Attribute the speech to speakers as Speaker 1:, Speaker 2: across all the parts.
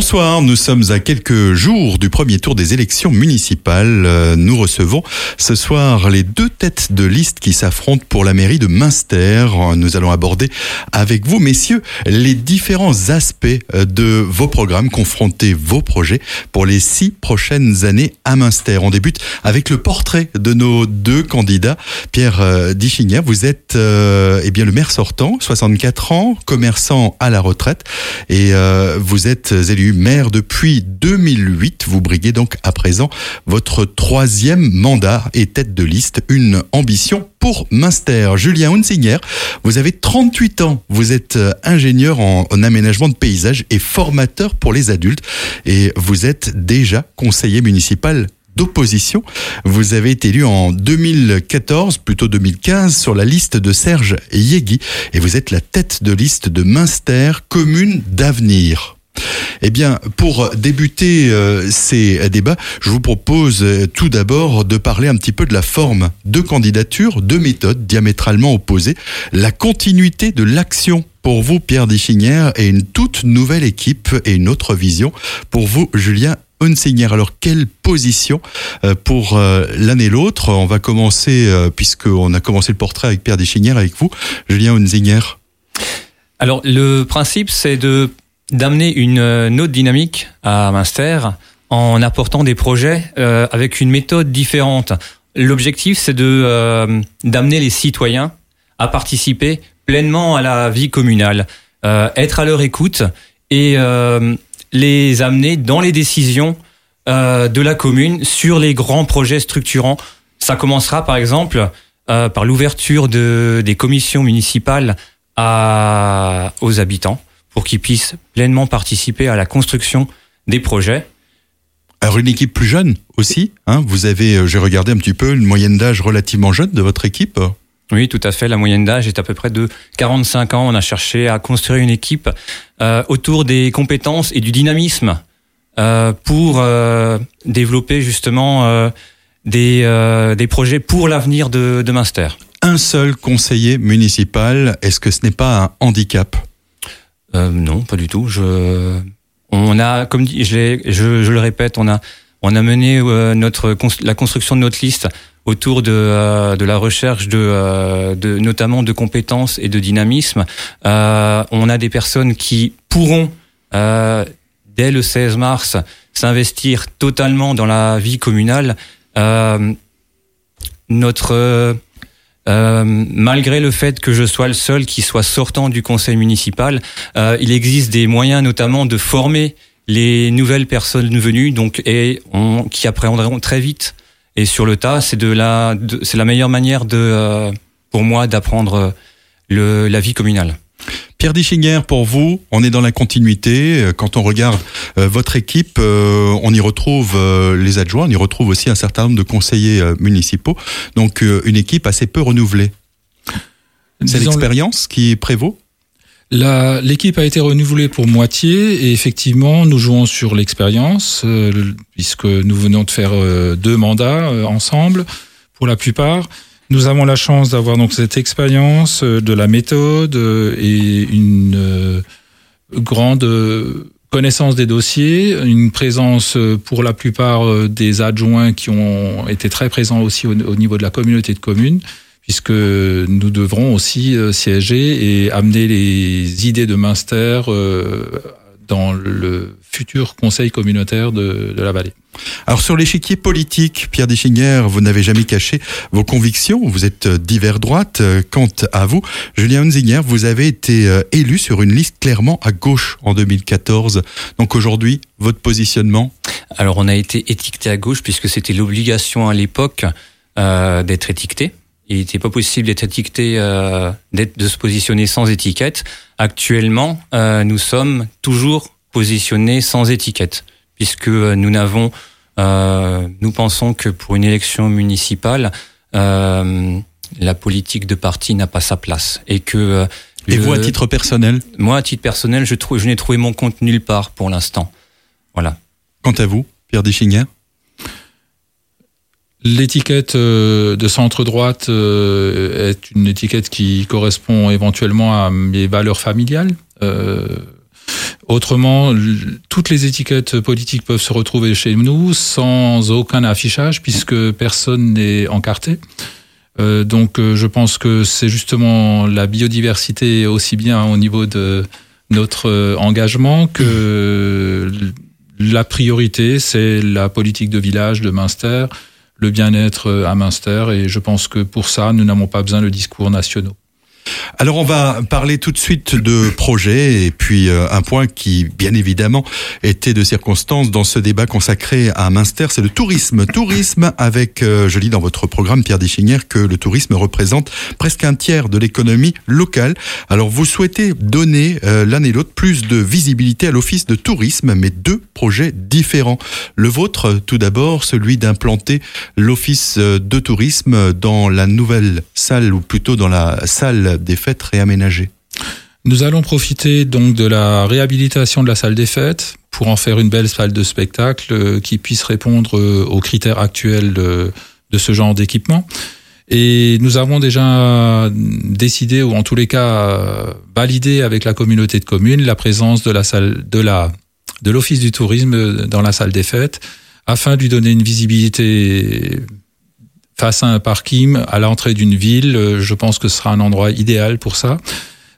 Speaker 1: Bonsoir, nous sommes à quelques jours du premier tour des élections municipales. Euh, nous recevons ce soir les deux têtes de liste qui s'affrontent pour la mairie de Münster. Nous allons aborder avec vous, messieurs, les différents aspects euh, de vos programmes, confronter vos projets pour les six prochaines années à Münster. On débute avec le portrait de nos deux candidats. Pierre euh, Dichinger, vous êtes eh bien le maire sortant, 64 ans, commerçant à la retraite, et vous êtes élu maire depuis 2008. Vous briguez donc à présent votre troisième mandat et tête de liste, une ambition pour Münster. Julien Hunsinger, vous avez 38 ans. Vous êtes euh, ingénieur en, aménagement de paysage et formateur pour les adultes. Et vous êtes déjà conseiller municipal d'opposition. Vous avez été élu en 2014, plutôt 2015, sur la liste de Serge Yegui et vous êtes la tête de liste de Münster, commune d'avenir. Eh bien, pour débuter euh, ces débats, je vous propose euh, tout d'abord de parler un petit peu de la forme de candidature, de méthodes diamétralement opposées, la continuité de l'action pour vous, Pierre Deschinière, et une toute nouvelle équipe et une autre vision pour vous, Julien Hunsinger. Alors, quelle position euh, pour l'un et l'autre? On va commencer, puisqu'on a commencé le portrait avec Pierre Deschinière, avec vous, Julien Hunsinger.
Speaker 2: Alors, le principe, c'est de d'amener une, euh, autre dynamique à Münster en apportant des projets euh, avec une méthode différente. L'objectif, c'est de euh, d'amener les citoyens à participer pleinement à la vie communale, être à leur écoute et les amener dans les décisions de la commune sur les grands projets structurants. Ça commencera par exemple par l'ouverture de, des commissions municipales à, aux habitants pour qu'ils puissent pleinement participer à la construction des projets.
Speaker 1: Alors une équipe plus jeune aussi, hein vous avez, euh, j'ai regardé un petit peu, une moyenne d'âge relativement jeune de votre équipe.
Speaker 2: Oui, tout à fait. La moyenne d'âge est à peu près de 45 ans. On a cherché à construire une équipe euh, autour des compétences et du dynamisme euh, pour euh, développer justement des, des projets pour l'avenir de, de Munster.
Speaker 1: Un seul conseiller municipal, est-ce que ce n'est pas un handicap?
Speaker 2: Euh, non, pas du tout. Je, on a, comme dit, je, je, le répète, on a, on a mené euh, notre la construction de notre liste autour de, euh, de la recherche de, euh, de notamment de compétences et de dynamisme. on a des personnes qui pourront dès le 16 mars s'investir totalement dans la vie communale. notre euh, malgré le fait que je sois le seul qui soit sortant du conseil municipal, euh, il existe des moyens notamment de former les nouvelles personnes venues, donc et on, qui appréhenderont très vite et sur le tas. C'est de la, c'est la meilleure manière de, euh, pour moi, d'apprendre le, la vie communale.
Speaker 1: Pierre Dischinger, pour vous, on est dans la continuité. Euh, quand on regarde euh, votre équipe, euh, on y retrouve les adjoints, on y retrouve aussi un certain nombre de conseillers municipaux. Donc une équipe assez peu renouvelée. C'est l'expérience qui prévaut?
Speaker 3: L'équipe a été renouvelée pour moitié et effectivement, nous jouons sur l'expérience puisque nous venons de faire deux mandats ensemble pour la plupart. Nous avons la chance d'avoir donc cette expérience euh, de la méthode euh, et une euh, grande connaissance des dossiers, une présence pour la plupart des adjoints qui ont été très présents aussi au, niveau de la communauté de communes, puisque nous devrons aussi siéger et amener les idées de Münster dans le futur conseil communautaire de, de la vallée.
Speaker 1: Alors sur l'échiquier politique, Pierre Deschinger, vous n'avez jamais caché vos convictions, vous êtes divers droite. Quant à vous, Julien Hunzinger, vous avez été euh, élu sur une liste clairement à gauche en 2014. Donc aujourd'hui, votre positionnement?
Speaker 2: Alors on a été étiqueté à gauche puisque c'était l'obligation à l'époque euh, d'être étiqueté. Il n'était pas possible d'être étiqueté, euh, de se positionner sans étiquette. Actuellement, euh, nous sommes toujours positionnés sans étiquette puisque euh, nous n'avons, euh, nous pensons que pour une élection municipale, euh, la politique de parti n'a pas sa place et que.
Speaker 1: Et vous à titre personnel
Speaker 2: Moi à titre personnel, je trouve, je n'ai trouvé mon compte nulle part pour l'instant. Voilà.
Speaker 1: Quant à vous, Pierre Deschinger
Speaker 3: L'étiquette de centre droite est une étiquette qui correspond éventuellement à mes valeurs familiales. Autrement, toutes les étiquettes politiques peuvent se retrouver chez nous sans aucun affichage puisque personne n'est encarté. Euh, donc euh, je pense que c'est justement la biodiversité aussi bien au niveau de notre euh, engagement que la priorité, c'est la politique de village de Münster, le bien-être à Münster, et je pense que pour ça, nous n'avons pas besoin de discours nationaux.
Speaker 1: Alors on va parler tout de suite de projets et puis euh, un point qui bien évidemment était de circonstance dans ce débat consacré à Münster, c'est le tourisme. Tourisme avec, euh, je lis dans votre programme Pierre Dichinière que le tourisme représente presque un tiers de l'économie locale. Alors vous souhaitez donner euh, l'un et l'autre plus de visibilité à l'office de tourisme, mais deux projets différents. Le vôtre tout d'abord, celui d'implanter l'office de tourisme dans la nouvelle salle ou plutôt dans la salle des fêtes réaménagées
Speaker 3: Nous allons profiter donc de la réhabilitation de la salle des fêtes pour en faire une belle salle de spectacle euh, qui puisse répondre euh, aux critères actuels de, ce genre d'équipement. Et nous avons déjà décidé, ou en tous les cas validé avec la communauté de communes, la présence de la salle de la de l'office du tourisme dans la salle des fêtes, afin de lui donner une visibilité face à un parking à l'entrée d'une ville, euh, je pense que ce sera un endroit idéal pour ça.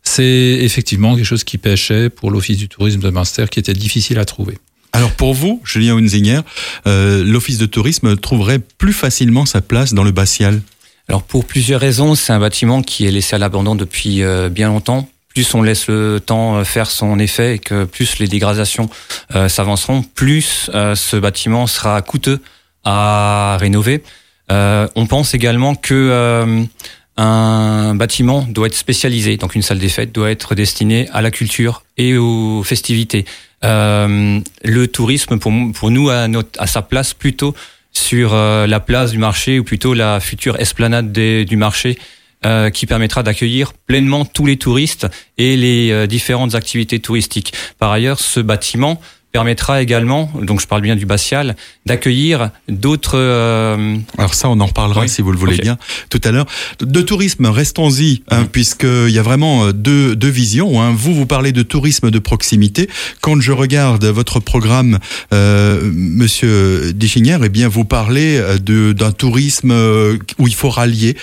Speaker 3: C'est effectivement quelque chose qui pêchait pour l'Office du tourisme de Munster, qui était difficile à trouver.
Speaker 1: Alors pour vous, Julien Hunzinger, euh, l'Office de tourisme trouverait plus facilement sa place dans le Bastial
Speaker 2: Alors pour plusieurs raisons, c'est un bâtiment qui est laissé à l'abandon depuis euh, bien longtemps. Plus on laisse le temps faire son effet et que plus les dégradations s'avanceront, plus ce bâtiment sera coûteux à rénover. Euh, on pense également que euh, un bâtiment doit être spécialisé, donc une salle des fêtes doit être destinée à la culture et aux festivités. Euh, le tourisme, pour, nous, a, notre, à sa place plutôt sur la place du marché ou plutôt la future esplanade du marché qui permettra d'accueillir pleinement tous les touristes et les différentes activités touristiques. Par ailleurs, ce bâtiment permettra également, donc je parle bien du Bastial, d'accueillir d'autres. Euh...
Speaker 1: Alors ça, on en reparlera si vous le voulez bien tout à l'heure. De tourisme, restons-y, hein, puisqu'il y a vraiment euh, deux, deux visions. Hein. Vous, vous parlez de tourisme de proximité. Quand je regarde votre programme, euh, Monsieur Dichinière, eh bien, vous parlez euh, d'un tourisme euh, où il faut rallier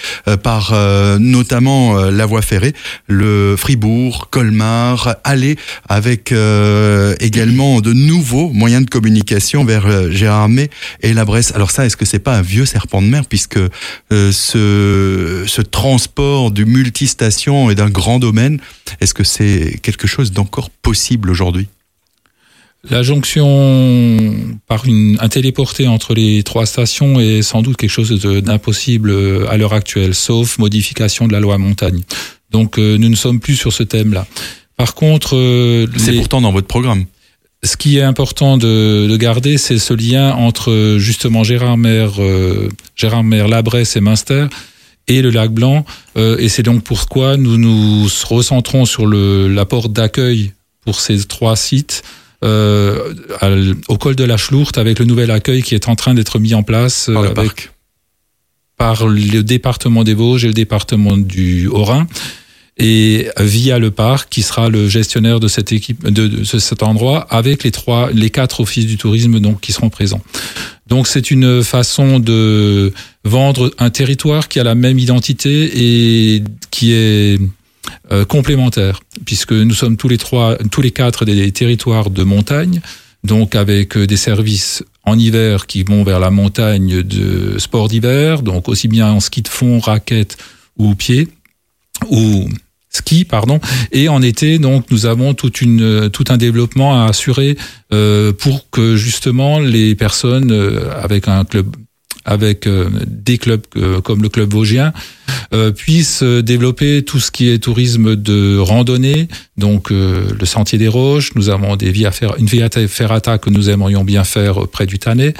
Speaker 1: par notamment la voie ferrée, le Fribourg, Colmar, aller avec également de nouveaux moyens de communication vers euh, Gérardmer et la Bresse. Alors ça, est-ce que c'est pas un vieux serpent de mer puisque euh, ce, ce transport du multistation et d'un grand domaine, est-ce que c'est quelque chose d'encore possible aujourd'hui?
Speaker 3: La jonction par une, un téléporté entre les trois stations est sans doute quelque chose d'impossible euh, à l'heure actuelle, sauf modification de la loi montagne. Donc nous ne sommes plus sur ce thème-là. Par contre,
Speaker 1: c'est pourtant dans votre programme
Speaker 3: ce qui est important de, de garder, c'est ce lien entre justement Gérard Mer, euh, Gérard Mer, Labresse et Münster et le lac Blanc. Euh, et c'est donc pourquoi nous nous recentrons sur le, la porte d'accueil pour ces trois sites. Euh, au col de la Schlourte avec le nouvel accueil qui est en train d'être mis en place
Speaker 1: par le, avec,
Speaker 3: par le département des Vosges et le département du Haut-Rhin et via le parc qui sera le gestionnaire de cette équipe de, cet endroit avec les trois les quatre offices du tourisme donc qui seront présents. Donc c'est une façon de vendre un territoire qui a la même identité et qui est euh, complémentaire puisque nous sommes tous les trois tous les quatre des territoires de montagne donc avec des services en hiver qui vont vers la montagne de sport d'hiver donc aussi bien en ski de fond, raquette ou pied ou ski, pardon. Et en été, donc, nous avons toute une, tout un développement à assurer euh, pour que justement les personnes euh, avec un club avec euh, des clubs euh, comme le club vosgien euh, puissent développer tout ce qui est tourisme de randonnée, donc le sentier des Roches. Nous avons des via une via ferrata que nous aimerions bien faire près du Tannet.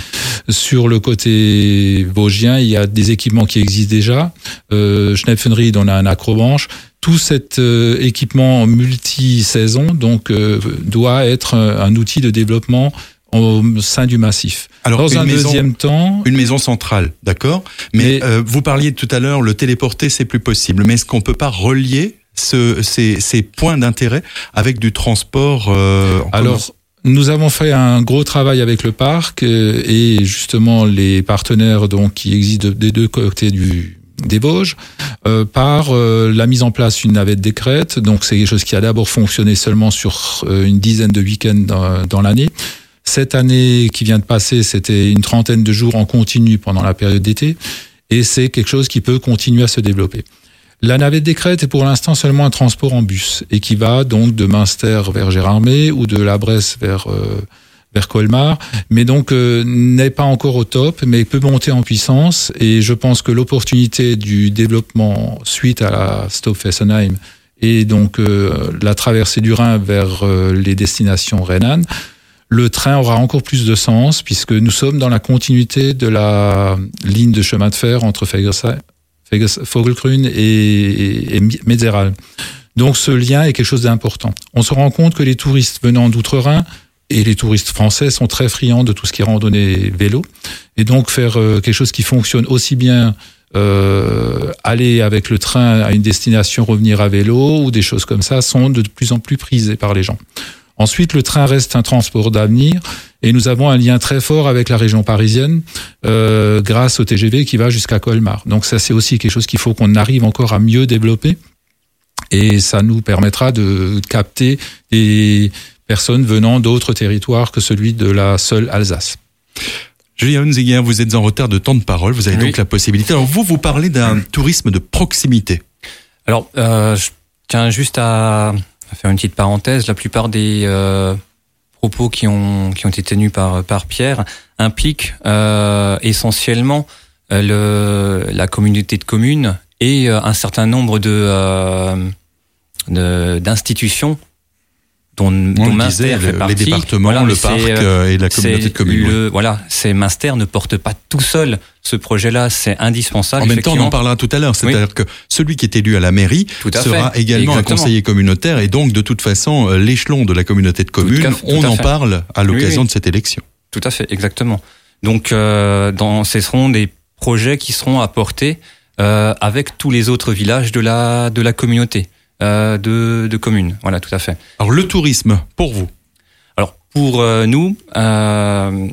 Speaker 3: Sur le côté vosgien, il y a des équipements qui existent déjà. Euh, Schnepfenried, on a un acrobanche tout cet équipement multi-saison donc doit être un, outil de développement au sein du massif.
Speaker 1: Alors, Dans un deuxième temps, une maison centrale, d'accord. Mais, euh, vous parliez tout à l'heure, le téléporter, c'est plus possible. Mais est-ce qu'on peut pas relier ce, ces, ces points d'intérêt avec du transport euh, en
Speaker 3: Alors, nous avons fait un gros travail avec le parc euh, et justement les partenaires donc qui existent des deux côtés du des Vosges euh, par euh, la mise en place d'une navette décrète. Donc c'est quelque chose qui a d'abord fonctionné seulement sur euh, une dizaine de week-ends dans, dans l'année. Cette année qui vient de passer, c'était une trentaine de jours en continu pendant la période d'été et c'est quelque chose qui peut continuer à se développer. La navette des crêtes est pour l'instant seulement un transport en bus et qui va donc de Münster vers Gérardmer ou de la Bresse vers euh, vers Colmar, mais donc euh, n'est pas encore au top, mais peut monter en puissance. Et je pense que l'opportunité du développement suite à la Stop Fessenheim et donc euh, la traversée du Rhin vers euh, les destinations rhénanes, le train aura encore plus de sens puisque nous sommes dans la continuité de la ligne de chemin de fer entre Fegersheim Vogelgrün et, et Metzeral. Donc ce lien est quelque chose d'important. On se rend compte que les touristes venant d'outre-Rhin et les touristes français sont très friands de tout ce qui est randonnée vélo. Et donc faire euh, quelque chose qui fonctionne aussi bien euh, aller avec le train à une destination, revenir à vélo ou des choses comme ça sont de plus en plus prisées par les gens. Ensuite, le train reste un transport d'avenir et nous avons un lien très fort avec la région parisienne euh, grâce au TGV qui va jusqu'à Colmar. Donc ça, c'est aussi quelque chose qu'il faut qu'on arrive encore à mieux développer et ça nous permettra de capter des personnes venant d'autres territoires que celui de la seule Alsace.
Speaker 1: Julien Hunziger, vous êtes en retard de temps de parole, vous avez
Speaker 2: Oui.
Speaker 1: donc la possibilité. Alors vous, vous parlez d'un tourisme de proximité.
Speaker 2: Alors, euh, je tiens juste à, à faire une petite parenthèse. La plupart des euh, propos qui ont, qui ont été tenus par, par Pierre impliquent euh, essentiellement euh, le, la communauté de communes et euh, un certain nombre de, euh, d'institutions dont,
Speaker 1: On
Speaker 2: dont
Speaker 1: le
Speaker 2: Münster
Speaker 1: disait,
Speaker 2: fait
Speaker 1: le-
Speaker 2: partie.
Speaker 1: les départements,
Speaker 2: Voilà,
Speaker 1: le parc
Speaker 2: euh,
Speaker 1: euh, et la communauté de communes.
Speaker 2: le- Voilà, c'est Münster ne porte pas tout seul ce projet-là, c'est indispensable.
Speaker 1: En même temps, on en parlera tout à l'heure. C'est-à-dire que celui qui est élu à la mairie
Speaker 2: Tout à
Speaker 1: sera
Speaker 2: fait.
Speaker 1: également
Speaker 2: Exactement.
Speaker 1: un conseiller communautaire et donc de toute façon euh, l'échelon de la communauté de communes.
Speaker 2: fait,
Speaker 1: on en parle à l'occasion
Speaker 2: oui.
Speaker 1: de cette élection.
Speaker 2: Tout à fait, exactement. Donc, euh, dans, ce seront des projets qui seront apportés euh, avec tous les autres villages de la de la communauté euh, de, de communes. Voilà, tout à fait.
Speaker 1: Alors le tourisme, pour vous,
Speaker 2: Alors, pour euh, nous, euh,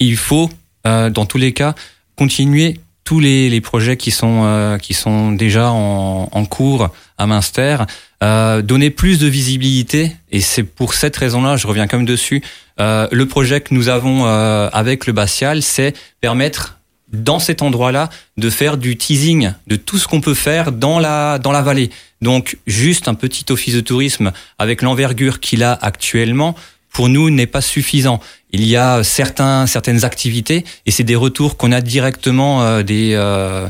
Speaker 2: il faut, dans tous les cas, continuer tous les, les projets qui sont qui sont déjà en, en cours à Münster, euh, donner plus de visibilité et c'est pour cette raison-là, je reviens quand même dessus. le projet que nous avons avec le Batial, c'est permettre dans cet endroit-là de faire du teasing de tout ce qu'on peut faire dans la dans la vallée. Donc juste un petit office de tourisme avec l'envergure qu'il a actuellement pour nous n'est pas suffisant. Il y a certains certaines activités et c'est des retours qu'on a directement euh, des euh,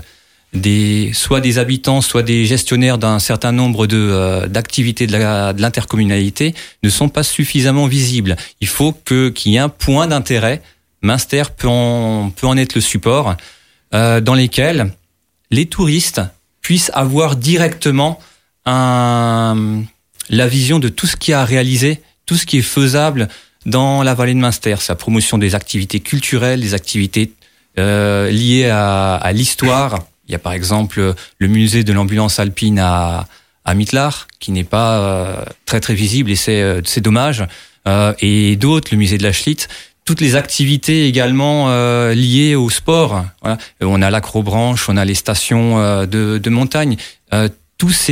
Speaker 2: des soit des habitants, soit des gestionnaires d'un certain nombre de euh, d'activités de la- de l'intercommunalité ne sont pas suffisamment visibles. Il faut que qu'il y ait un point d'intérêt. Münster peut en être le support euh, dans lesquels les touristes puissent avoir directement la vision de tout ce qui a réalisé, tout ce qui est faisable dans la vallée de Münster. Sa promotion des activités culturelles, des activités euh, liées à, l'histoire. Il y a par exemple le musée de l'ambulance alpine à, à qui n'est pas euh, très très visible et c'est dommage. Et d'autres, le musée de la Schlitz. Toutes les activités également euh, liées au sport. Voilà. Euh, On a l'acrobranche, on a les stations euh, de, montagne. Euh, tous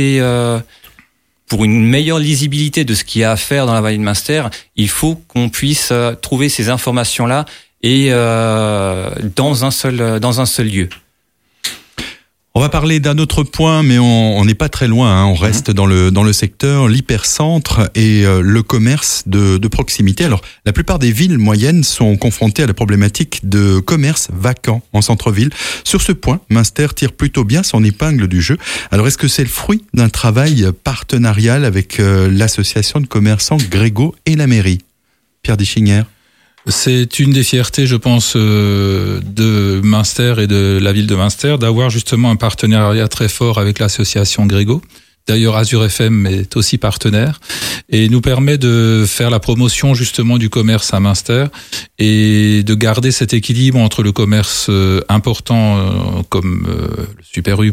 Speaker 2: pour une meilleure lisibilité de ce qu'il y a à faire dans la vallée de Münster, il faut qu'on puisse trouver ces informations-là et euh, dans un seul dans un seul lieu.
Speaker 1: On va parler d'un autre point, mais on n'est pas très loin. hein. On reste dans le dans le secteur, l'hypercentre et euh, le commerce de, de proximité. Alors, la plupart des villes moyennes sont confrontées à la problématique de commerce vacant en centre-ville. Sur ce point, Münster tire plutôt bien son épingle du jeu. Alors, est-ce que c'est le fruit d'un travail partenarial avec euh, l'association de commerçants Grégo et la mairie? Pierre Dischinger
Speaker 3: C'est une des fiertés, je pense, euh, de Münster et de la ville de Münster d'avoir justement un partenariat très fort avec l'association Grégo. D'ailleurs, Azure FM est aussi partenaire et nous permet de faire la promotion justement du commerce à Münster et de garder cet équilibre entre le commerce euh, important euh, comme le Super U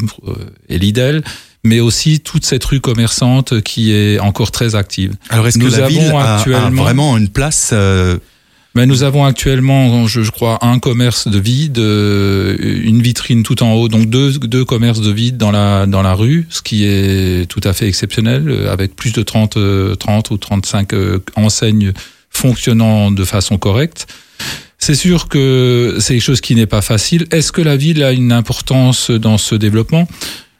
Speaker 3: et Lidl, mais aussi toute cette rue commerçante qui est encore très active.
Speaker 1: Alors est-ce que la ville a, vraiment une place euh,
Speaker 3: mais nous avons actuellement, je, crois, un commerce de vide, euh, une vitrine tout en haut, donc deux, deux commerces de vide dans la, dans la rue, ce qui est tout à fait exceptionnel, euh, avec plus de 30, 30 ou 35 enseignes fonctionnant de façon correcte. C'est sûr que c'est quelque chose qui n'est pas facile. Est-ce que la ville a une importance dans ce développement?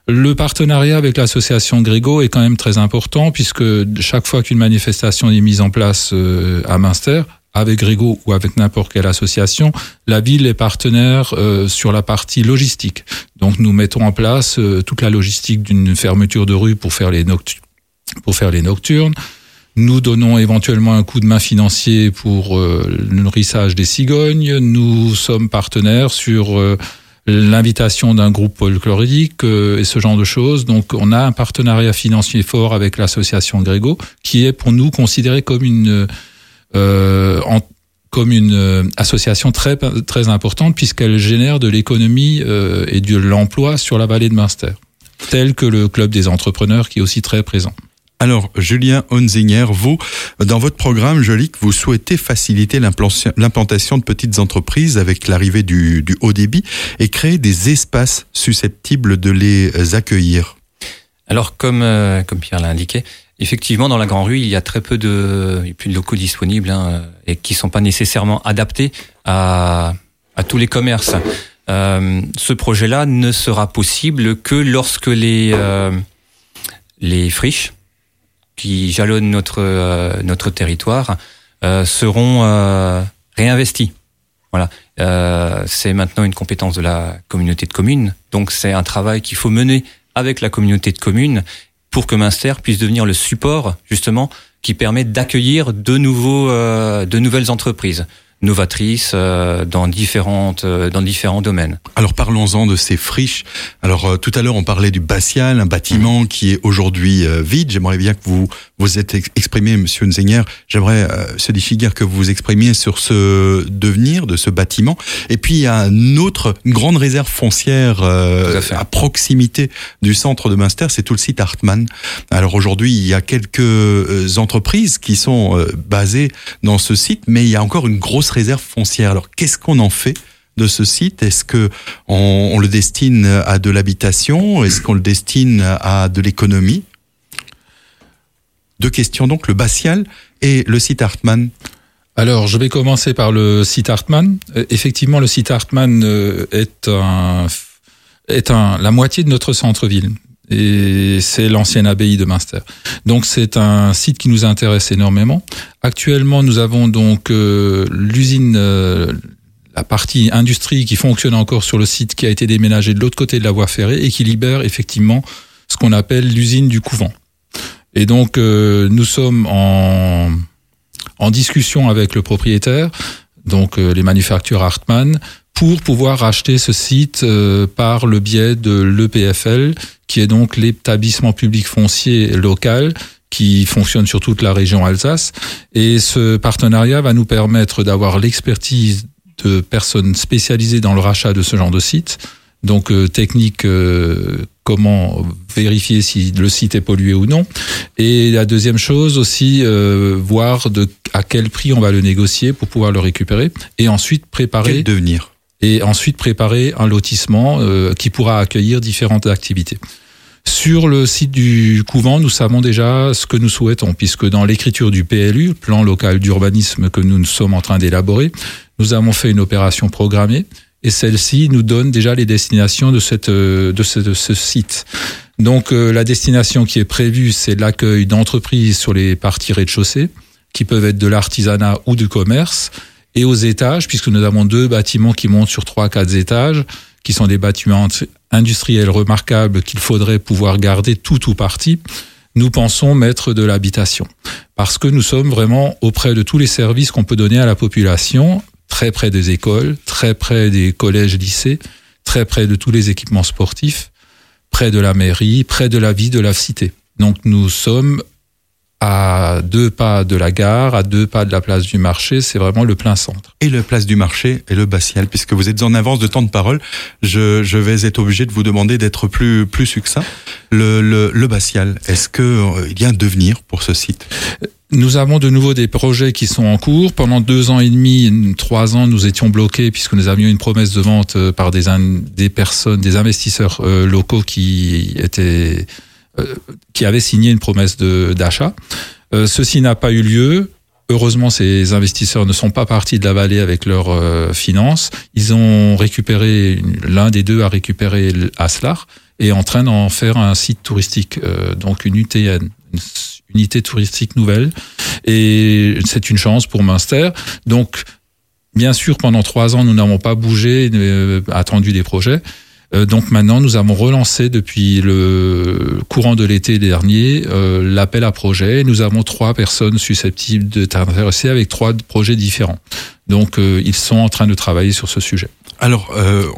Speaker 3: Le partenariat avec l'association Grégo est quand même très important puisque chaque fois qu'une manifestation est mise en place euh, à Münster, avec Grégo ou avec n'importe quelle association, la ville est partenaire euh, sur la partie logistique. Donc nous mettons en place euh, toute la logistique d'une fermeture de rue pour faire les, nocturnes. Nous donnons éventuellement un coup de main financier pour euh, le nourrissage des cigognes. Nous sommes partenaires sur euh, l'invitation d'un groupe folklorique euh, et ce genre de choses. Donc on a un partenariat financier fort avec l'association Grégo qui est pour nous considéré comme une comme une association très très importante puisqu'elle génère de l'économie et de l'emploi sur la vallée de Münster, tel que le club des entrepreneurs qui est aussi très présent.
Speaker 1: Alors, Julien Honzinger, vous, dans votre programme, je lis que vous souhaitez faciliter l'implantation de petites entreprises avec l'arrivée du, haut débit et créer des espaces susceptibles de les accueillir.
Speaker 2: Alors, comme, euh, comme Pierre l'a indiqué, effectivement, dans la Grande Rue, il y a très peu de, locaux disponibles hein, et qui sont pas nécessairement adaptés à, tous les commerces. Euh, ce projet-là ne sera possible que lorsque les, euh, friches qui jalonnent notre euh, notre territoire seront réinvestis. Voilà, c'est maintenant une compétence de la communauté de communes. Donc c'est un travail qu'il faut mener avec la communauté de communes pour que Minster puisse devenir le support justement qui permet d'accueillir de nouveaux de nouvelles entreprises novatrices euh, dans différentes euh, dans différents domaines.
Speaker 1: Alors parlons-en de ces friches. Alors euh, tout à l'heure on parlait du Batial, un bâtiment mmh. qui est aujourd'hui vide. J'aimerais bien que vous vous êtes exprimé, Monsieur Nzenger. J'aimerais se défigurer que vous vous exprimiez sur ce devenir de ce bâtiment. Et puis il y a une autre grande réserve foncière à, proximité du centre de Münster, c'est tout le site Hartmann. Alors aujourd'hui il y a quelques entreprises qui sont basées dans ce site, mais il y a encore une grosse réserve foncière. Alors qu'est-ce qu'on en fait de ce site? Est-ce que on, le destine à de l'habitation? Est-ce qu'on le destine à de l'économie? Deux questions donc, le Batial et le site Hartmann.
Speaker 3: Alors, je vais commencer par le site Hartmann. Euh, effectivement, le site Hartmann euh, est un, est un, la moitié de notre centre-ville et c'est l'ancienne abbaye de Münster. Donc c'est un site qui nous intéresse énormément. Actuellement, nous avons donc euh, l'usine, la partie industrie qui fonctionne encore sur le site qui a été déménagé de l'autre côté de la voie ferrée et qui libère effectivement ce qu'on appelle l'usine du couvent. Et donc euh, nous sommes en, en discussion avec le propriétaire, donc les manufactures Hartmann, pour pouvoir racheter ce site par le biais de l'EPFL, qui est donc l'établissement public foncier local qui fonctionne sur toute la région Alsace. Et ce partenariat va nous permettre d'avoir l'expertise de personnes spécialisées dans le rachat de ce genre de site. Donc euh, technique, euh, comment vérifier si le site est pollué ou non. Et la deuxième chose aussi, euh, voir de à quel prix on va le négocier pour pouvoir le récupérer. Et ensuite préparer.
Speaker 1: Quel devenir?
Speaker 3: Et ensuite préparer un lotissement qui pourra accueillir différentes activités. Sur le site du couvent, nous savons déjà ce que nous souhaitons, puisque dans l'écriture du PLU, plan local d'urbanisme que nous sommes en train d'élaborer, nous avons fait une opération programmée et celle-ci nous donne déjà les destinations de, cette, de, ce, site. Donc euh, la destination qui est prévue, c'est l'accueil d'entreprises sur les parties rez-de-chaussée, qui peuvent être de l'artisanat ou du commerce, et aux étages, puisque nous avons deux bâtiments qui montent sur trois, quatre étages, qui sont des bâtiments industriels remarquables qu'il faudrait pouvoir garder tout ou partie, nous pensons mettre de l'habitation. Parce que nous sommes vraiment auprès de tous les services qu'on peut donner à la population, très près des écoles, très près des collèges, lycées, très près de tous les équipements sportifs, près de la mairie, près de la vie de la cité. Donc nous sommes à deux pas de la gare, à deux pas de la place du marché. C'est vraiment le plein centre.
Speaker 1: Et le place du marché et le Bastial, puisque vous êtes en avance de temps de parole, je, vais être obligé de vous demander d'être plus plus succinct. Le, le, le Bastial, est-ce que euh, y a un devenir pour ce site?
Speaker 3: Nous avons de nouveau des projets qui sont en cours. Pendant deux ans et demi, trois ans, nous étions bloqués puisque nous avions une promesse de vente euh, par des, des personnes, des investisseurs euh, locaux qui étaient, euh, qui avaient signé une promesse d'achat. ceci n'a pas eu lieu. Heureusement, ces investisseurs ne sont pas partis de la vallée avec leurs finances. Ils ont récupéré, l'un des deux a récupéré Aslar et en train d'en faire un site touristique, donc une UTN, unité touristique nouvelle. Et c'est une chance pour Munster. Donc, bien sûr, pendant trois ans, nous n'avons pas bougé, euh, attendu des projets. Euh, donc maintenant, nous avons relancé depuis le courant de l'été dernier euh, l'appel à projet. Nous avons trois personnes susceptibles d'être intéressées avec trois projets différents. Donc, euh, ils sont en train de travailler sur ce sujet.
Speaker 1: Alors,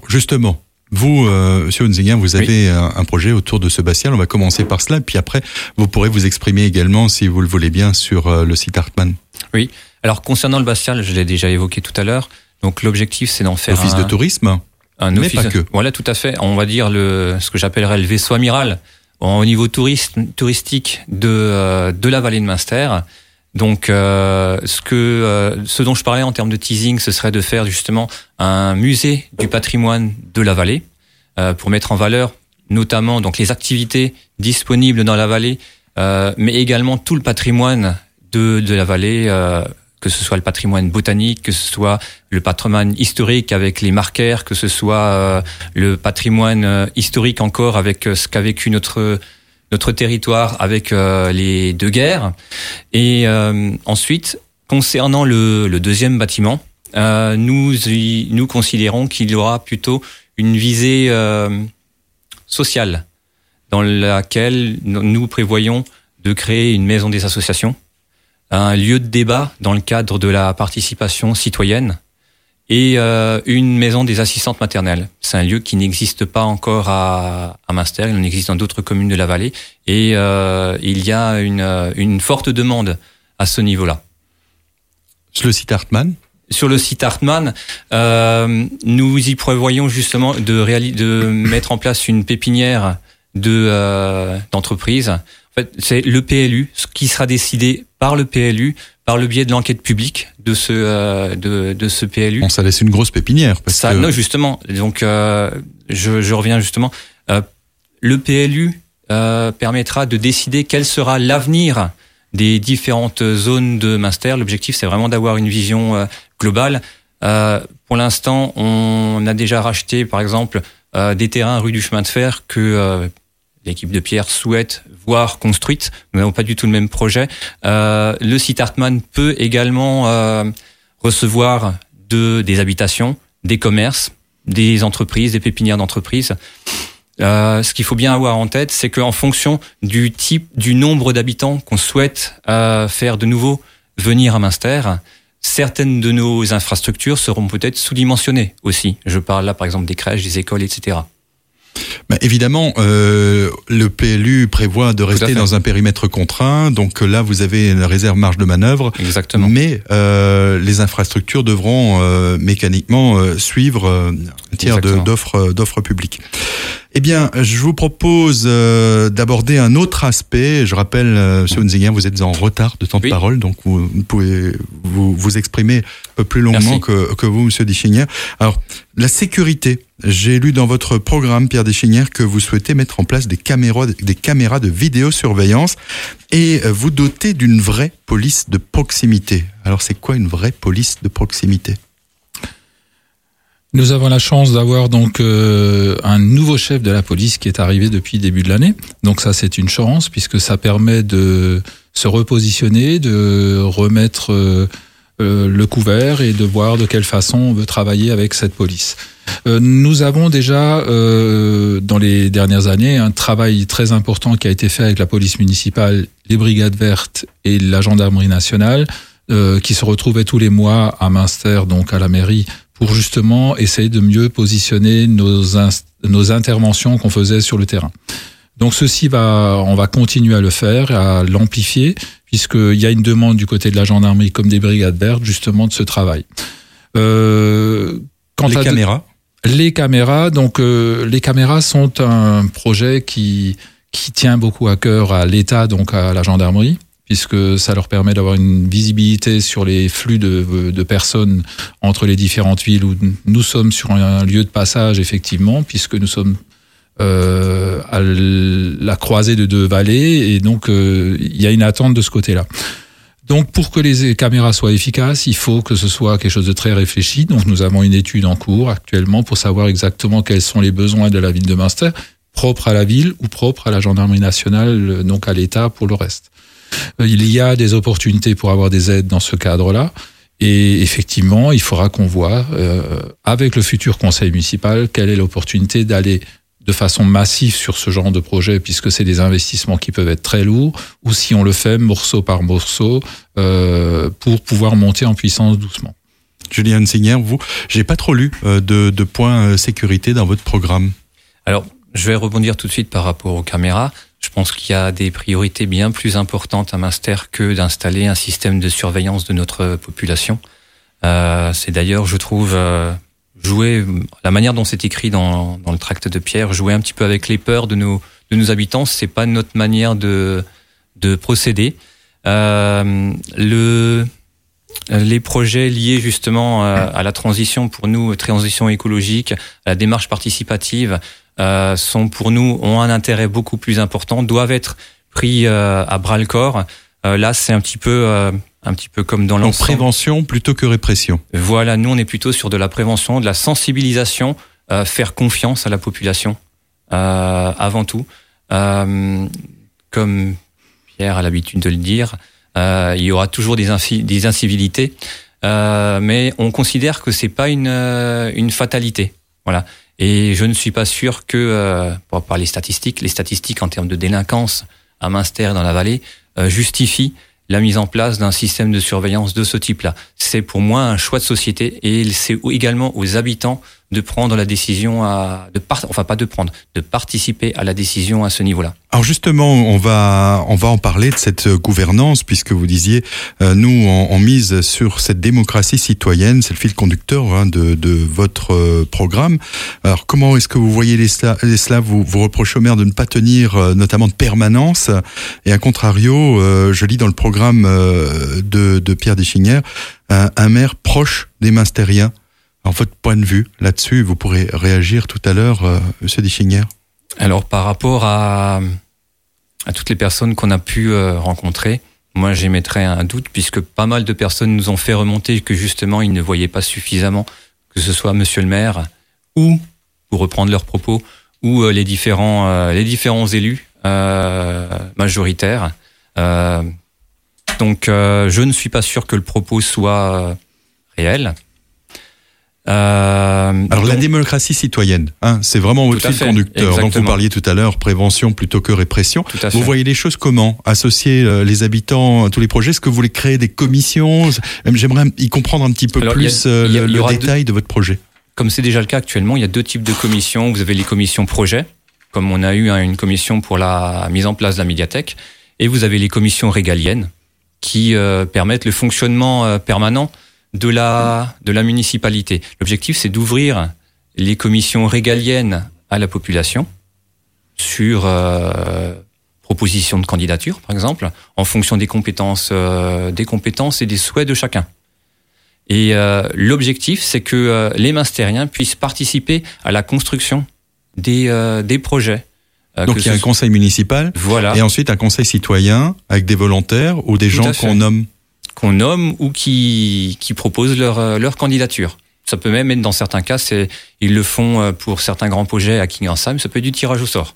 Speaker 1: justement, vous, euh, Monsieur vous avez un, projet autour de ce Bastial. On va commencer par cela, puis après, vous pourrez vous exprimer également, si vous le voulez bien, sur euh, le site Hartmann.
Speaker 2: Oui. Alors, concernant le Bastial, je l'ai déjà évoqué tout à l'heure. Donc, l'objectif, c'est d'en faire
Speaker 1: office de tourisme.
Speaker 2: Un office. Mais pas que. Voilà, tout à fait. On va dire le ce que j'appellerais le vaisseau amiral au niveau touriste, touristique de euh, de la vallée de Munster. Donc, euh, ce que euh, ce dont je parlais en termes de teasing, ce serait de faire justement un musée du patrimoine de la vallée euh, pour mettre en valeur notamment donc les activités disponibles dans la vallée, mais également tout le patrimoine de, de la vallée, que ce soit le patrimoine botanique, que ce soit le patrimoine historique avec les marquaires, que ce soit le patrimoine historique encore avec ce qu'a vécu notre notre territoire avec euh, les deux guerres. Et euh, ensuite, concernant le, deuxième bâtiment, euh, nous, nous considérons qu'il aura plutôt une visée sociale, dans laquelle nous prévoyons de créer une maison des associations, un lieu de débat dans le cadre de la participation citoyenne, et euh, une maison des assistantes maternelles. C'est un lieu qui n'existe pas encore à, à il en existe dans d'autres communes de la vallée, et euh, il y a une, euh, une forte demande à ce niveau-là.
Speaker 1: Sur le site Hartmann
Speaker 2: sur le site Hartmann, euh, nous y prévoyons justement de, de mettre en place une pépinière de euh, d'entreprise. En fait, c'est le PLU, ce qui sera décidé par le PLU par le biais de l'enquête publique de ce euh, de, de ce PLU.
Speaker 1: Bon, ça laisse une grosse pépinière.
Speaker 2: Parce ça, non, justement. Donc, euh, je, je reviens justement. Le PLU permettra de décider quel sera l'avenir des différentes zones de Munster. L'objectif, c'est vraiment d'avoir une vision euh, globale. pour l'instant, on a déjà racheté, par exemple, des terrains rue du chemin de fer que l'équipe de Pierre souhaite voir construite. Nous n'avons pas du tout le même projet. Euh, le site Hartmann peut également euh, recevoir de, des habitations, des commerces, des entreprises, des pépinières d'entreprises. Euh, ce qu'il faut bien avoir en tête, c'est qu'en fonction du type, du nombre d'habitants qu'on souhaite euh, faire de nouveau venir à Munster, certaines de nos infrastructures seront peut-être sous-dimensionnées aussi. Je parle là par exemple des crèches, des écoles, etc.
Speaker 1: Bah, évidemment, euh, le PLU prévoit de rester dans un périmètre contraint, donc là vous avez une réserve marge de manœuvre.
Speaker 2: Exactement.
Speaker 1: Mais euh, les infrastructures devront euh, mécaniquement euh, suivre euh, un tiers d'offres d'offres publiques. Eh bien, je vous propose euh, d'aborder un autre aspect. Je rappelle, euh, Monsieur Hunzinger, vous êtes en retard de temps de parole, donc vous, pouvez vous, vous exprimer un peu plus longuement que, que, vous, Monsieur Dichinière. Alors, la sécurité. J'ai lu dans votre programme, Pierre Dichinière, que vous souhaitez mettre en place des caméras, des caméras de vidéosurveillance et euh, vous doter d'une vraie police de proximité. Alors, c'est quoi une vraie police de proximité?
Speaker 3: Nous avons la chance d'avoir donc euh, un nouveau chef de la police qui est arrivé depuis le début de l'année. Donc ça c'est une chance puisque ça permet de se repositionner, de remettre euh, euh, le couvert et de voir de quelle façon on veut travailler avec cette police. nous avons déjà dans les dernières années un travail très important qui a été fait avec la police municipale, les brigades vertes et la gendarmerie nationale qui se retrouvaient tous les mois à Münster, donc à la mairie, pour justement essayer de mieux positionner nos, nos interventions qu'on faisait sur le terrain. Donc ceci va, on va continuer à le faire, à l'amplifier, puisqu'il y a une demande du côté de la gendarmerie comme des brigades vertes justement de ce travail.
Speaker 1: Euh, quant les caméras
Speaker 3: Les caméras, donc euh, les caméras sont un projet qui qui tient beaucoup à cœur à l'État, donc à la gendarmerie, puisque ça leur permet d'avoir une visibilité sur les flux de, de, personnes entre les différentes villes où nous sommes sur un lieu de passage, effectivement, puisque nous sommes euh, à la croisée de deux vallées, et donc euh, il y a une attente de ce côté-là. Donc pour que les caméras soient efficaces, il faut que ce soit quelque chose de très réfléchi. Donc nous avons une étude en cours actuellement pour savoir exactement quels sont les besoins de la ville de Münster, propres à la ville ou propres à la gendarmerie nationale, donc à l'État pour le reste. Euh, il y a des opportunités pour avoir des aides dans ce cadre-là. Et effectivement, il faudra qu'on voit euh, avec le futur conseil municipal quelle est l'opportunité d'aller de façon massive sur ce genre de projet, puisque c'est des investissements qui peuvent être très lourds, ou si on le fait morceau par morceau euh, pour pouvoir monter en puissance doucement.
Speaker 1: Julien Signer, vous, j'ai pas trop lu euh, de, de points euh, sécurité dans votre programme.
Speaker 2: Alors, je vais rebondir tout de suite par rapport aux caméras. Je pense qu'il y a des priorités bien plus importantes à Munster que d'installer un système de surveillance de notre population. Euh, c'est d'ailleurs, je trouve, euh, jouer la manière dont c'est écrit dans, le tract de Pierre, jouer un petit peu avec les peurs de nos de nos habitants, c'est pas notre manière de de procéder. Euh, le les projets liés justement à la transition pour nous, transition écologique, la démarche participative, euh, sont pour nous ont un intérêt beaucoup plus important, doivent être pris euh, à bras le corps. Euh, là, c'est un petit peu un petit peu comme dans l'ensemble.
Speaker 1: prévention plutôt que répression.
Speaker 2: Voilà, nous on est plutôt sur de la prévention, de la sensibilisation, faire confiance à la population avant tout. comme Pierre a l'habitude de le dire, il y aura toujours des, des incivilités, mais on considère que c'est pas une, une fatalité. Voilà. Et je ne suis pas sûr que, euh, pour parler statistiques, les statistiques en termes de délinquance à Münster dans la vallée euh, justifient la mise en place d'un système de surveillance de ce type-là. C'est pour moi un choix de société et c'est également aux habitants de prendre la décision à, de enfin pas de prendre, de participer à la décision à ce niveau-là.
Speaker 1: Alors justement, on va on va en parler de cette gouvernance puisque vous disiez euh, nous on, mise sur cette démocratie citoyenne, c'est le fil conducteur hein, de, de votre euh, programme. Alors comment est-ce que vous voyez les, les Slaves vous, vous reprochez au maire de ne pas tenir euh, notamment de permanence? Et à contrario, je lis dans le programme de, de Pierre Deschinières un, maire proche des Münstériens. Votre point de vue là-dessus, vous pourrez réagir tout à l'heure, euh, Monsieur Dischinger.
Speaker 2: Alors par rapport à, toutes les personnes qu'on a pu euh, rencontrer, moi j'émettrais un doute puisque pas mal de personnes nous ont fait remonter que justement ils ne voyaient pas suffisamment, que ce soit Monsieur le maire ou, pour reprendre leurs propos, ou euh, les différents les différents élus majoritaires. donc je ne suis pas sûr que le propos soit réel.
Speaker 1: Euh, Alors la démocratie citoyenne, hein, c'est vraiment votre fil conducteur. Donc vous parliez tout à l'heure prévention plutôt que répression. Vous voyez les choses comment? Associer euh, les habitants à tous les projets? Est-ce que vous voulez créer des commissions? J'aimerais y comprendre un petit peu plus euh, le, détail de votre projet.
Speaker 2: Comme c'est déjà le cas actuellement, il y a deux types de commissions. Vous avez les commissions projets, comme on a eu hein, une commission pour la mise en place de la médiathèque, et vous avez les commissions régaliennes qui euh, permettent le fonctionnement permanent de la, de la municipalité. L'objectif, c'est d'ouvrir les commissions régaliennes à la population sur euh, proposition de candidature, par exemple, en fonction des compétences, euh, des compétences et des souhaits de chacun. Et euh, l'objectif, c'est que les Münstériens puissent participer à la construction des, des projets.
Speaker 1: Donc il y a un conseil municipal,
Speaker 2: voilà.
Speaker 1: et ensuite un conseil citoyen avec des volontaires ou des gens qu'on nomme
Speaker 2: qu'on nomme ou qui, qui proposent leur, euh, leur candidature. Ça peut même être dans certains cas, c'est ils le font euh, pour certains grands projets à Kingersheim, ça peut être du tirage au sort.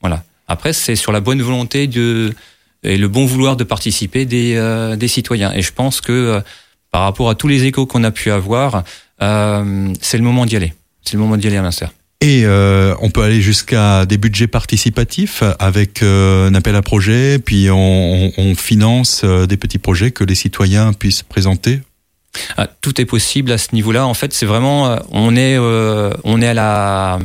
Speaker 2: Voilà. Après, c'est sur la bonne volonté de et le bon vouloir de participer des, euh, des citoyens. Et je pense que par rapport à tous les échos qu'on a pu avoir, c'est le moment d'y aller. C'est le moment d'y aller à l'instant.
Speaker 1: Et euh, on peut aller jusqu'à des budgets participatifs avec euh, un appel à projet, puis on, finance euh, des petits projets que les citoyens puissent présenter.
Speaker 2: Ah, tout est possible à ce niveau-là. En fait, c'est vraiment on est on est à la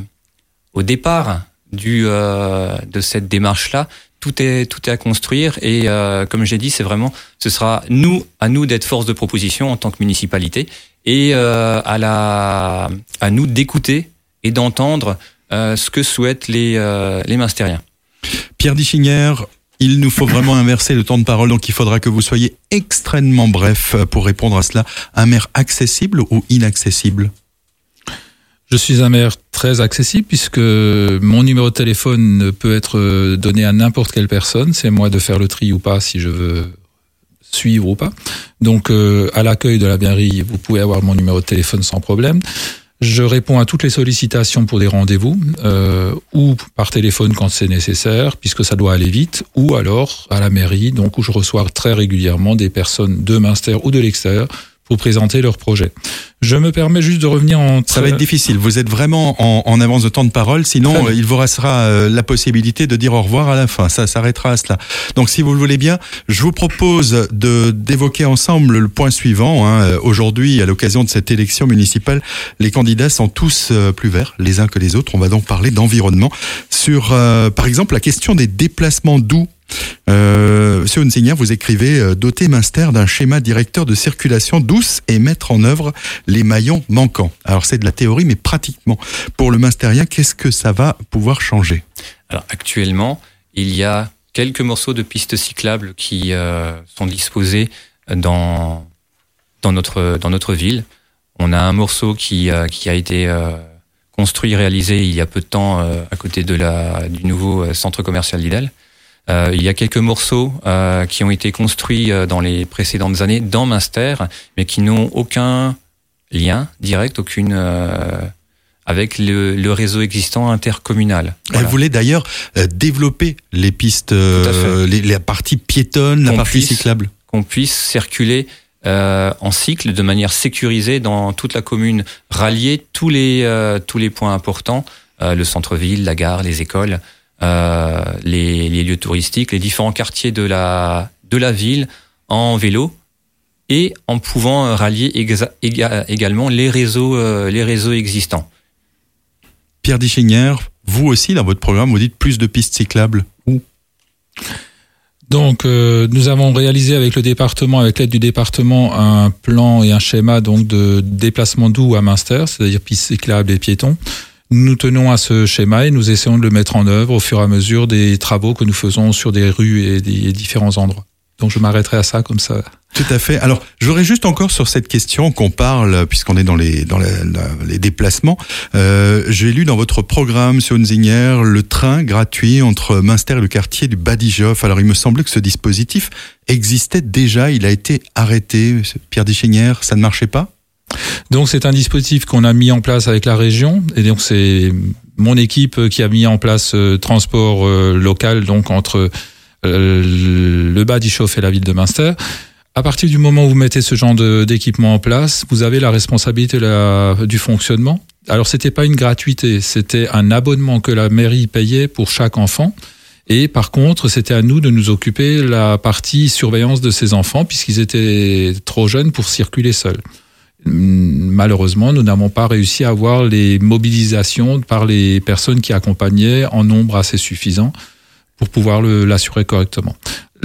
Speaker 2: au départ de cette démarche là tout est tout est à construire et euh, comme j'ai dit, c'est vraiment ce sera nous à nous d'être force de proposition en tant que municipalité et euh, à la à nous d'écouter et d'entendre euh, ce que souhaitent les euh, les Munstériens.
Speaker 1: Pierre Dichinger, il nous faut vraiment inverser le temps de parole, donc il faudra que vous soyez extrêmement bref pour répondre à cela. Un maire accessible ou inaccessible?
Speaker 3: Je suis un maire très accessible puisque mon numéro de téléphone peut être donné à n'importe quelle personne. C'est moi de faire le tri ou pas si je veux suivre ou pas. Donc euh, à l'accueil de la mairie, vous pouvez avoir mon numéro de téléphone sans problème. Je réponds à toutes les sollicitations pour des rendez-vous, euh, ou par téléphone quand c'est nécessaire, puisque ça doit aller vite, ou alors à la mairie, donc où je reçois très régulièrement des personnes de Münster ou de l'extérieur pour présenter leur projet. Je me permets juste de revenir en...
Speaker 1: Ça va être difficile, vous êtes vraiment en, en avance de temps de parole, sinon il vous restera euh, la possibilité de dire au revoir à la fin, ça s'arrêtera à cela. Donc si vous le voulez bien, je vous propose de d'évoquer ensemble le point suivant. Hein. Aujourd'hui, à l'occasion de cette élection municipale, les candidats sont tous euh, plus verts les uns que les autres. On va donc parler d'environnement sur, euh, par exemple, la question des déplacements doux euh, Monsieur Hunsinger, vous écrivez euh, doter Minster d'un schéma directeur de circulation douce et mettre en œuvre les maillons manquants. Alors c'est de la théorie, mais pratiquement pour le Minsterien, qu'est-ce que ça va pouvoir changer?
Speaker 2: Alors actuellement, il y a quelques morceaux de pistes cyclables qui euh, sont disposés dans dans notre dans notre ville. On a un morceau qui qui a été construit, réalisé il y a peu de temps à côté de la du nouveau centre commercial Lidl. Euh, il y a quelques morceaux euh, qui ont été construits euh, dans les précédentes années dans Munster, mais qui n'ont aucun lien direct, aucune avec le, le, réseau existant intercommunal.
Speaker 1: Voilà. Elle voulait d'ailleurs développer les pistes, les, la partie piétonne, la partie cyclable.
Speaker 2: Qu'on puisse circuler euh, en cycle de manière sécurisée dans toute la commune, rallier tous les euh, tous les points importants, euh, le centre-ville, la gare, les écoles, euh, les, les, lieux touristiques, les différents quartiers de la, de la ville en vélo et en pouvant rallier également les réseaux, euh, les réseaux existants.
Speaker 1: Pierre Dichinger, vous aussi, dans votre programme, vous dites plus de pistes cyclables. Où?
Speaker 3: Donc, euh, nous avons réalisé avec le département, avec l'aide du département, un plan et un schéma donc de déplacement doux à Münster, c'est-à-dire pistes cyclables et piétons. Nous tenons à ce schéma et nous essayons de le mettre en œuvre au fur et à mesure des travaux que nous faisons sur des rues et des différents endroits. Donc je m'arrêterai à ça comme ça.
Speaker 1: Tout à fait. Alors, j'aurais juste encore sur cette question qu'on parle, puisqu'on est dans les dans les, les déplacements. Euh, J'ai lu dans votre programme, Hunzinger, le train gratuit entre Münster et le quartier du Badigeoff. Alors, il me semblait que ce dispositif existait déjà. Il a été arrêté. Pierre Dichinger, ça ne marchait pas?
Speaker 3: Donc c'est un dispositif qu'on a mis en place avec la région et donc c'est mon équipe qui a mis en place euh, transport euh, local donc entre euh, le bas et la ville de Münster. À partir du moment où vous mettez ce genre d'équipement en place, vous avez la responsabilité du fonctionnement. Alors c'était pas une gratuité, c'était un abonnement que la mairie payait pour chaque enfant. Et par contre, c'était à nous de nous occuper la partie surveillance de ces enfants puisqu'ils étaient trop jeunes pour circuler seuls malheureusement, nous n'avons pas réussi à avoir les mobilisations par les personnes qui accompagnaient en nombre assez suffisant pour pouvoir l'assurer correctement.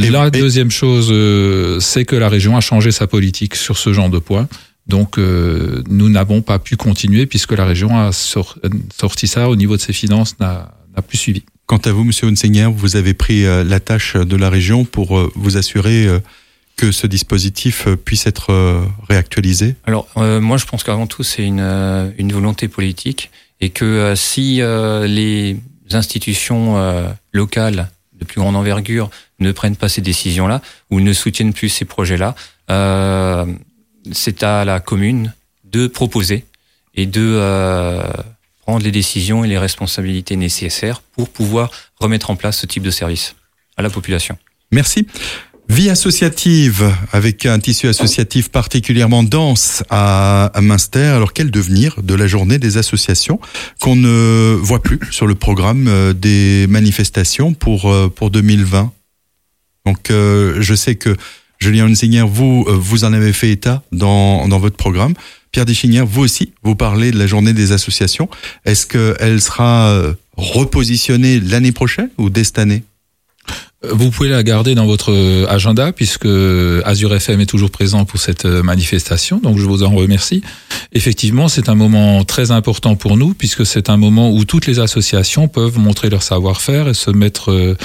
Speaker 3: Et la deuxième chose, euh, c'est que la région a changé sa politique sur ce genre de points. Donc, euh, nous n'avons pas pu continuer puisque la région a sorti ça au niveau de ses finances, n'a plus suivi.
Speaker 1: Quant à vous, Monsieur Hunsinger, vous avez pris euh, la tâche de la région pour vous assurer que ce dispositif euh, puisse être euh, réactualisé
Speaker 2: Alors, euh, moi, je pense qu'avant tout, c'est une, euh, une volonté politique et que si les institutions locales de plus grande envergure ne prennent pas ces décisions-là ou ne soutiennent plus ces projets-là, c'est à la commune de proposer et de prendre les décisions et les responsabilités nécessaires pour pouvoir remettre en place ce type de service à la population.
Speaker 1: Merci. Vie associative, avec un tissu associatif particulièrement dense à, à Münster. Alors quel devenir de la journée des associations qu'on ne voit plus sur le programme euh, des manifestations pour, euh, pour 2020 Donc euh, je sais que Julien Hunsinger, vous, vous en avez fait état dans, dans votre programme. Pierre Deschinière, vous aussi, vous parlez de la journée des associations. Est-ce qu'elle sera repositionner l'année prochaine ou dès cette année?
Speaker 3: Vous pouvez la garder dans votre euh, agenda puisque Azure FM est toujours présent pour cette euh, manifestation, donc je vous en remercie. Effectivement, c'est un moment très important pour nous puisque c'est un moment où toutes les associations peuvent montrer leur savoir-faire et se mettre euh,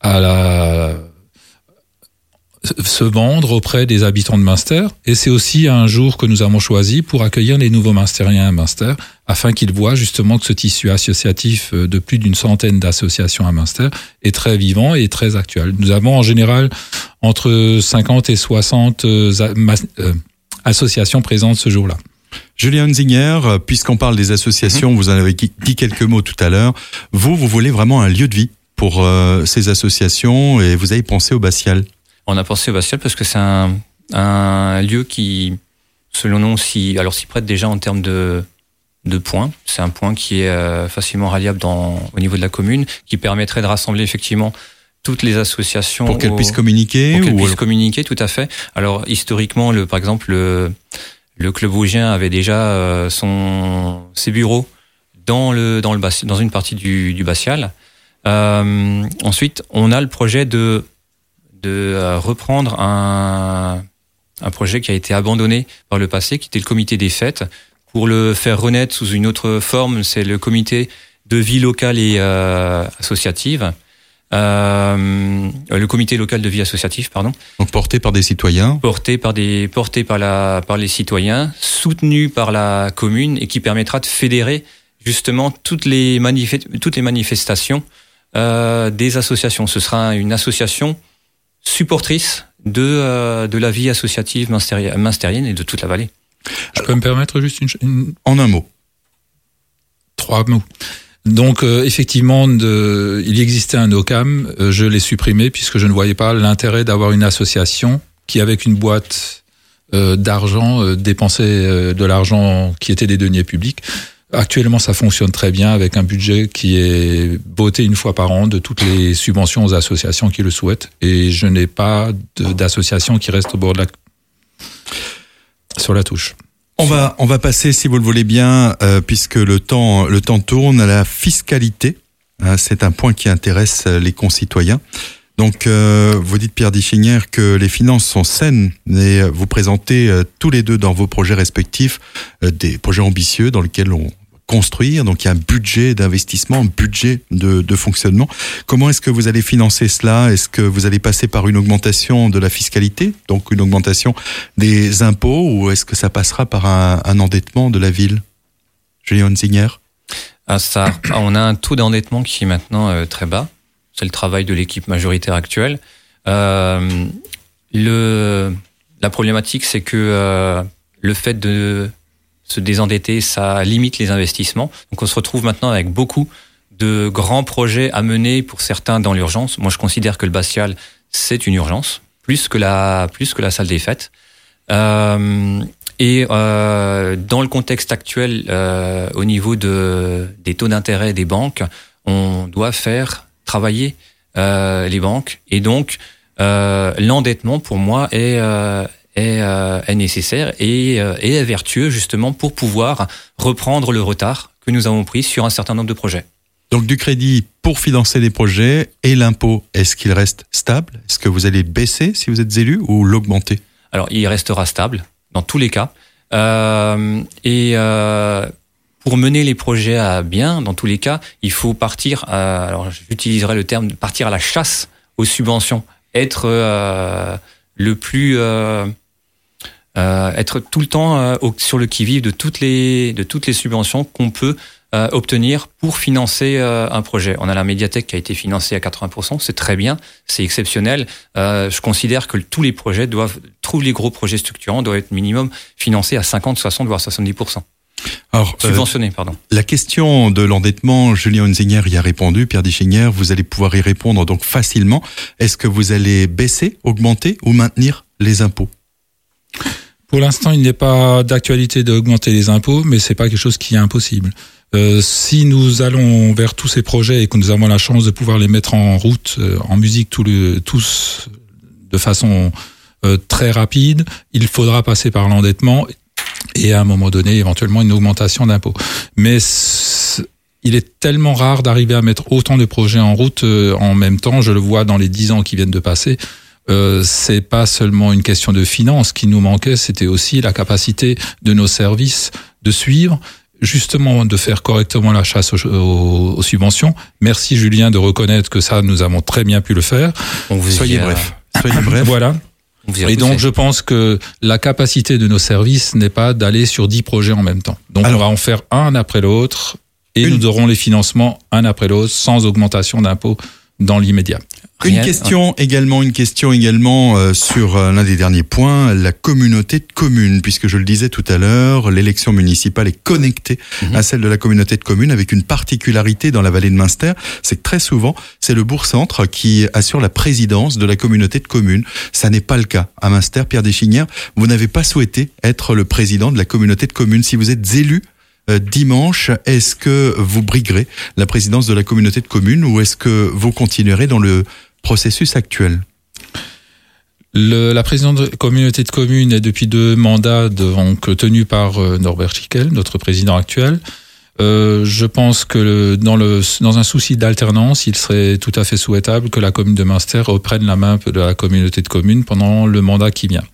Speaker 3: à la se vendre auprès des habitants de Münster. Et c'est aussi un jour que nous avons choisi pour accueillir les nouveaux Münstériens à Münster, afin qu'ils voient justement que ce tissu associatif euh, de plus d'une centaine d'associations à Münster est très vivant et très actuel. Nous avons en général entre 50 et 60 euh, euh, associations présentes ce jour-là.
Speaker 1: Julien Zinger, puisqu'on parle des associations, mhm. vous en avez dit quelques mots tout à l'heure. Vous, vous voulez vraiment un lieu de vie pour ces associations et vous avez pensé au Bastial?
Speaker 2: On a pensé au Bastial parce que c'est un, un, lieu qui, selon nous, s'y, alors s'y prête déjà en termes de, de points. C'est un point qui est euh, facilement ralliable dans, au niveau de la commune, qui permettrait de rassembler effectivement toutes les associations.
Speaker 1: Pour qu'elles puissent communiquer
Speaker 2: Pour qu'elles puissent communiquer, tout à fait. Alors, historiquement, le, par exemple, le, le Club Vosgien avait déjà euh, son, ses bureaux dans, le, dans, le, dans une partie du, du Bastial. Euh, ensuite, on a le projet de de euh, reprendre un, un projet qui a été abandonné par le passé, qui était le comité des fêtes, pour le faire renaître sous une autre forme. C'est le comité de vie locale et euh, associative. Euh, le comité local de vie associative, pardon.
Speaker 1: Donc porté par des citoyens.
Speaker 2: Porté par des, porté par la, par les citoyens, soutenu par la commune et qui permettra de fédérer justement toutes les, toutes les manifestations euh, des associations. Ce sera une association supportrice de, euh, de la vie associative munstérienne et de toute la vallée.
Speaker 3: Je peux me permettre juste une,
Speaker 1: En un mot.
Speaker 3: Trois mots. Donc euh, effectivement, de, il existait un OCAM, euh, je l'ai supprimé puisque je ne voyais pas l'intérêt d'avoir une association qui, avec une boîte d'argent, dépensait de l'argent qui était des deniers publics. Actuellement, ça fonctionne très bien avec un budget qui est voté une fois par an de toutes les subventions aux associations qui le souhaitent. Et je n'ai pas d'association qui reste au bord de la sur la touche.
Speaker 1: On va on va passer, si vous le voulez bien, euh, puisque le temps le temps tourne, à la fiscalité. Hein, c'est un point qui intéresse les concitoyens. Donc, euh, vous dites, Pierre Dichinière, que les finances sont saines et vous présentez euh, tous les deux dans vos projets respectifs euh, des projets ambitieux dans lesquels on construire. Donc, il y a un budget d'investissement, un budget de, de fonctionnement. Comment est-ce que vous allez financer cela? Est-ce que vous allez passer par une augmentation de la fiscalité, donc une augmentation des impôts, ou est-ce que ça passera par un, un endettement de la ville? Julien Zinger
Speaker 2: ah, ça, On a un taux d'endettement qui est maintenant très bas c'est le travail de l'équipe majoritaire actuelle. Euh, le, la problématique, c'est que euh, le fait de se désendetter, ça limite les investissements. Donc on se retrouve maintenant avec beaucoup de grands projets à mener pour certains dans l'urgence. Moi, je considère que le Bastial, c'est une urgence, plus que la, plus que la salle des fêtes. Euh, et euh, dans le contexte actuel, euh, au niveau de, des taux d'intérêt des banques, on doit faire travailler euh, les banques. Et donc, euh, l'endettement, pour moi, est, euh, est, est, nécessaire et, et est vertueux, justement, pour pouvoir reprendre le retard que nous avons pris sur un certain nombre de projets.
Speaker 1: Donc du crédit pour financer les projets et l'impôt, est-ce qu'il reste stable? Est-ce que vous allez baisser si vous êtes élu ou l'augmenter?
Speaker 2: Alors il restera stable dans tous les cas. Euh, et euh, pour mener les projets à bien, dans tous les cas, il faut partir, à, alors j'utiliserai le terme de partir à la chasse aux subventions, être euh, le plus, euh, euh, être tout le temps sur le qui-vive de toutes les de toutes les subventions qu'on peut obtenir pour financer un projet. On a la médiathèque qui a été financée à 80%, c'est très bien, c'est exceptionnel. je considère que tous les projets doivent, tous les gros projets structurants doivent être minimum financés à 50, 60 voire 70%. Alors, euh, Subventionné, pardon.
Speaker 1: La question de l'endettement, Julien Hunzinger y a répondu, Pierre Dichinger, vous allez pouvoir y répondre donc facilement. Est-ce que vous allez baisser, augmenter ou maintenir les impôts?
Speaker 3: Pour l'instant, il n'est pas d'actualité d'augmenter les impôts, mais c'est pas quelque chose qui est impossible. Euh, si nous allons vers tous ces projets et que nous avons la chance de pouvoir les mettre en route, euh, en musique tous, le, tous de façon euh, très rapide, il faudra passer par l'endettement et à un moment donné éventuellement une augmentation d'impôts. Mais il est tellement rare d'arriver à mettre autant de projets en route en même temps. Je le vois dans les dix ans qui viennent de passer. Euh, c'est pas seulement une question de finances qui nous manquait, c'était aussi la capacité de nos services de suivre, justement de faire correctement la chasse aux, subventions. Merci Julien de reconnaître que ça, nous avons très bien pu le faire.
Speaker 1: On vous Soyez bref. Soyez bref.
Speaker 3: Voilà. Et donc, je pense que la capacité de nos services n'est pas d'aller sur dix projets en même temps. Donc, on va en faire un après l'autre et nous aurons les financements un après l'autre sans augmentation d'impôts dans l'immédiat.
Speaker 1: Une question également, une question également euh, sur euh, l'un des derniers points, la communauté de communes, puisque je le disais tout à l'heure, l'élection municipale est connectée mhm. à celle de la communauté de communes, avec une particularité dans la vallée de Münster, c'est que très souvent, c'est le bourg-centre qui assure la présidence de la communauté de communes. Ça n'est pas le cas à Münster. Pierre Deschinière, vous n'avez pas souhaité être le président de la communauté de communes. Si vous êtes élu dimanche, est-ce que vous briguerez la présidence de la communauté de communes ou est-ce que vous continuerez dans le processus actuel?
Speaker 3: La présidente de la communauté de communes est depuis deux mandats donc tenue par euh, Norbert Schickel, notre président actuel. Euh, je pense que dans, le, dans un souci d'alternance, il serait tout à fait souhaitable que la commune de Münster reprenne la main de la communauté de communes pendant le mandat qui vient.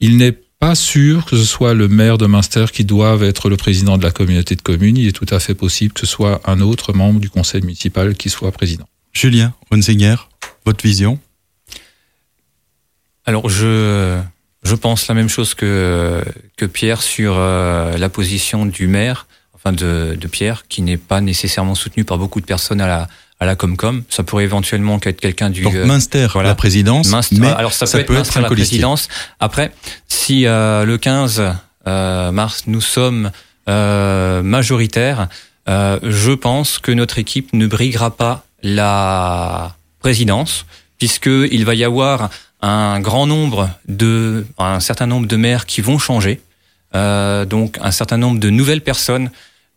Speaker 3: Il n'est pas sûr que ce soit le maire de Münster qui doive être le président de la communauté de communes. Il est tout à fait possible que ce soit un autre membre du conseil municipal qui soit président.
Speaker 1: Julien Honsinger votre vision?
Speaker 2: Alors, je, je pense la même chose que, que Pierre sur euh, la position du maire, enfin de, de Pierre, qui n'est pas nécessairement soutenu par beaucoup de personnes à la, à la Comcom. Ça pourrait éventuellement être quelqu'un du...
Speaker 1: Donc Munster, la présidence, mais alors ça, peut, être, la présidence.
Speaker 2: Après, si euh, le 15 euh, mars, nous sommes euh, majoritaires, je pense que notre équipe ne briguera pas la présidence, puisqu'il va y avoir un grand nombre de, un certain nombre de maires qui vont changer, euh, donc un certain nombre de nouvelles personnes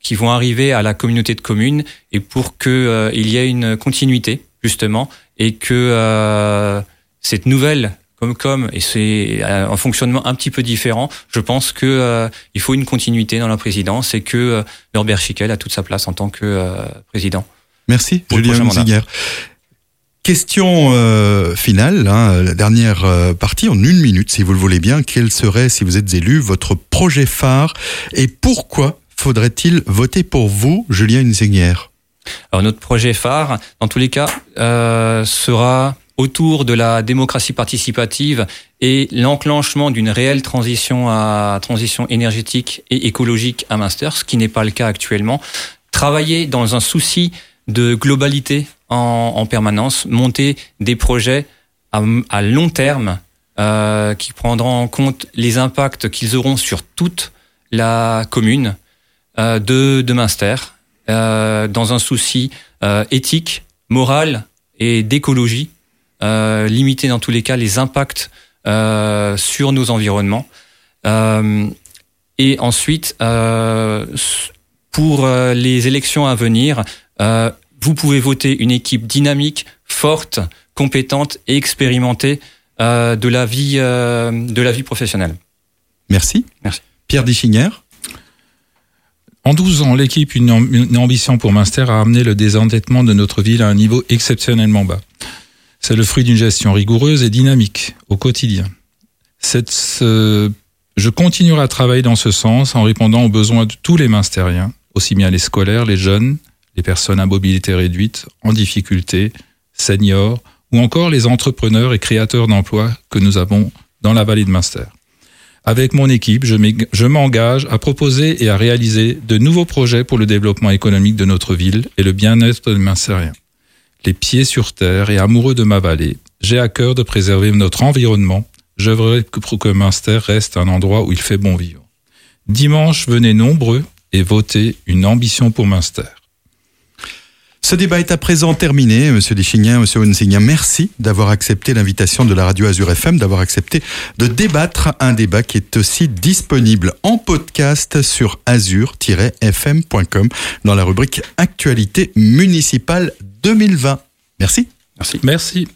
Speaker 2: qui vont arriver à la communauté de communes, et pour que euh, il y ait une continuité justement, et que euh, cette nouvelle comme et c'est un fonctionnement un petit peu différent. Je pense que euh, il faut une continuité dans la présidence et que euh, Norbert Schickel a toute sa place en tant que euh, président.
Speaker 1: Merci, Julien Ziger. Question euh, finale, hein, la dernière euh, partie, en une minute, si vous le voulez bien. Quel serait, si vous êtes élu, votre projet phare et pourquoi faudrait-il voter pour vous, Julien Insignière
Speaker 2: Alors notre projet phare, dans tous les cas, euh, sera autour de la démocratie participative et l'enclenchement d'une réelle transition énergétique et écologique à Munster, ce qui n'est pas le cas actuellement. Travailler dans un souci de globalité en, permanence, monter des projets à, long terme euh, qui prendront en compte les impacts qu'ils auront sur toute la commune euh, de, de Münster, euh, dans un souci éthique, moral et d'écologie, limiter dans tous les cas les impacts sur nos environnements. et ensuite, pour les élections à venir, vous pouvez voter une équipe dynamique, forte, compétente et expérimentée euh, de la vie euh, de la vie professionnelle.
Speaker 1: Merci.
Speaker 2: Merci.
Speaker 1: Pierre Dichinière.
Speaker 3: En 12 ans, l'équipe une, une, ambition pour Munster a amené le désendettement de notre ville à un niveau exceptionnellement bas. C'est le fruit d'une gestion rigoureuse et dynamique au quotidien. Je continuerai à travailler dans ce sens en répondant aux besoins de tous les Munstériens, aussi bien les scolaires, les jeunes, les personnes à mobilité réduite, en difficulté, seniors, ou encore les entrepreneurs et créateurs d'emplois que nous avons dans la vallée de Munster. Avec mon équipe, je m'engage à proposer et à réaliser de nouveaux projets pour le développement économique de notre ville et le bien-être de Munstériens. Les pieds sur terre et amoureux de ma vallée, j'ai à cœur de préserver notre environnement. J'œuvrerai pour que Munster reste un endroit où il fait bon vivre. Dimanche, venez nombreux et votez une ambition pour Munster.
Speaker 1: Ce débat est à présent terminé. Monsieur Deschignin, Monsieur Onsignan, merci d'avoir accepté l'invitation de la radio Azure FM, d'avoir accepté de débattre un débat qui est aussi disponible en podcast sur azure-fm.com dans la rubrique Actualité municipale 2020. Merci.
Speaker 3: Merci. Merci.